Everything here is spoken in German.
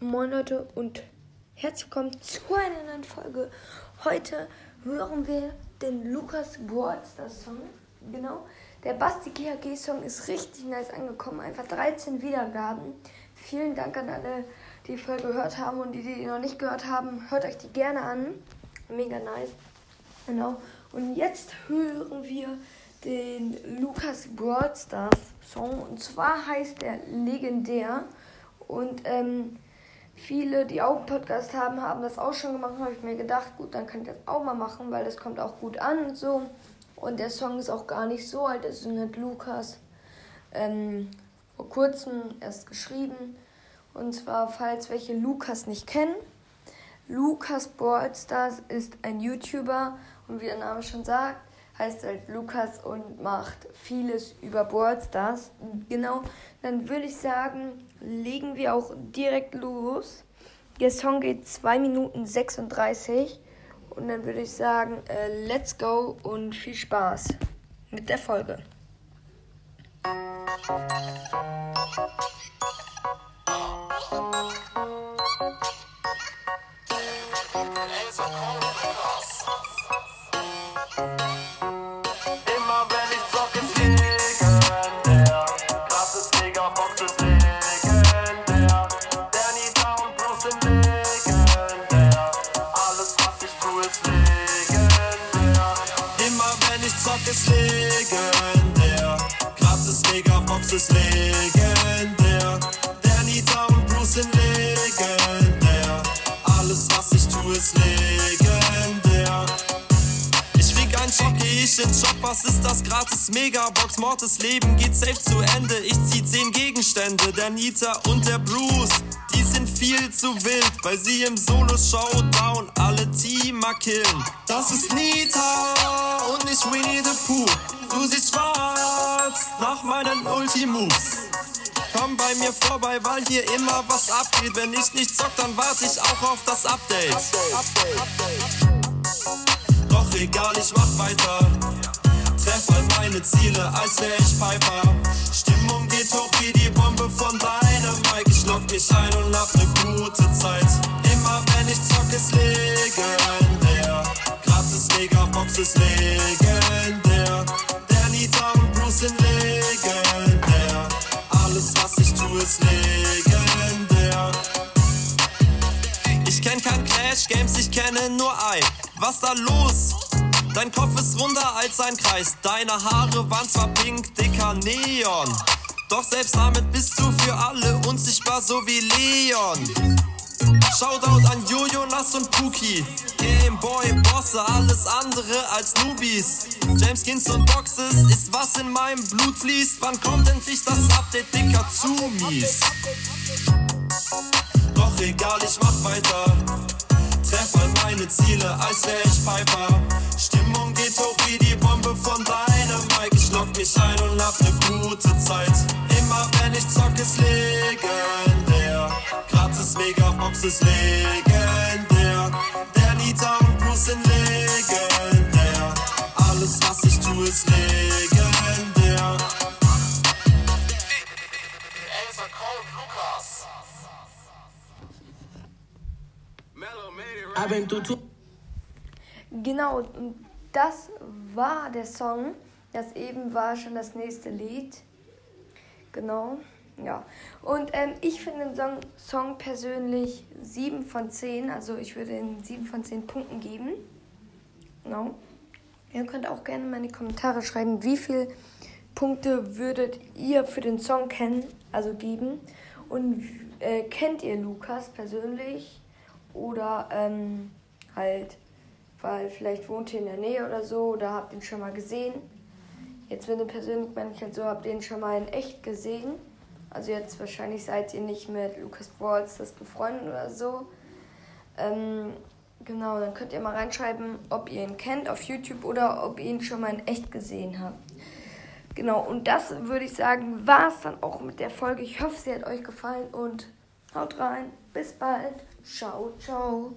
Moin Leute und herzlich willkommen zu einer neuen Folge. Heute hören wir den Lukas Broadstars Song. Genau. Der Basti GHG Song ist richtig nice angekommen. Einfach 13 Wiedergaben. Vielen Dank an alle, die die Folge gehört haben und die, die noch nicht gehört haben. Hört euch die gerne an. Mega nice. Genau. Und jetzt hören wir den Lukas Broadstars Song. Und zwar heißt er Legendär. Und ähm, Viele, die auch einen Podcast haben, haben das auch schon gemacht. habe ich mir gedacht, gut, dann kann ich das auch mal machen, weil das kommt auch gut an und so. Und der Song ist auch gar nicht so alt. Es ist mit Lukas ähm, vor kurzem erst geschrieben. Und zwar, falls welche Lukas nicht kennen. Lukas Boardstars ist ein YouTuber und wie der Name schon sagt, heißt halt Lukas und macht vieles über Boardstars. Genau, dann würde ich sagen, legen wir auch direkt los. Der Song geht 2 Minuten 36 und dann würde ich sagen, äh, let's go und viel Spaß mit der Folge. Ist legendär. Der Nita und Bruce sind legendär. Alles, was ich tue, ist legendär. Ich krieg einen Schock, geh ich in Shop. Was ist das? Gratis Megabox. Mordes Leben geht safe zu Ende. Ich zieh zehn Gegenstände. Der Nita und der Bruce. Die sind viel zu wild, weil sie im Solo-Showdown alle Teamer killen. Das ist Nita the Pooh. Du siehst schwarz nach meinen Ulti-Moves. Komm bei mir vorbei, weil hier immer was abgeht. Wenn ich nicht zock, dann warte ich auch auf das Update. Doch egal, ich mach weiter. Treff all meine Ziele, als wär ich Piper. Stimmung geht hoch wie die Bombe von deinem Mike. Ich lock mich ein und hab ne gute Zeit. Immer wenn ich zock, ist legendär. Gratis Megabox ist legendär. Was ich tue, ist legendär. Ich kenn kein Clash Games, ich kenne nur ein. Was da los? Dein Kopf ist runder als ein Kreis. Deine Haare waren zwar pink, dicker Neon. Doch selbst damit bist du für alle unsichtbar, so wie Leon. Shoutout an Jojo, Nass und Pookie. Gameboy, Bosse, alles andere als Newbies. James Kins und Boxes ist was in meinem Blut fließt. Wann kommt endlich das Update, dicker zu mies? Doch egal, ich mach weiter. Treff all meine Ziele, als wär ich Piper. Stimmung geht hoch wie die Bombe von deinem Mike. Ich lock mich ein und hab ne gute Zeit. Immer wenn ich zock, ist legendär. Gratis Megabox ist legendär. Der Nita und Bruce sind legendär. Alles, was ich tue, ist legendär. Genau, das war der Song. Das eben war schon das nächste Lied. Genau, ja. Und ähm, ich finde den Song, Song persönlich 7 von 10. Also ich würde ihn 7 von 10 Punkten geben. Genau. Ihr könnt auch gerne in meine Kommentare schreiben, wie viele Punkte würdet ihr für den Song kennen, also geben. Und äh, kennt ihr Lukas persönlich? Oder ähm, halt, weil vielleicht wohnt ihr in der Nähe oder so oder habt ihn schon mal gesehen. Jetzt, wenn ihr persönlich meine ich halt so, habt ihr ihn schon mal in echt gesehen. Also jetzt wahrscheinlich seid ihr nicht mit Lukas Balls das befreundet oder so. Ähm, genau, dann könnt ihr mal reinschreiben, ob ihr ihn kennt auf YouTube oder ob ihr ihn schon mal in echt gesehen habt. Genau, und das würde ich sagen, war es dann auch mit der Folge. Ich hoffe, sie hat euch gefallen und haut rein. Bis bald. Ciao, ciao.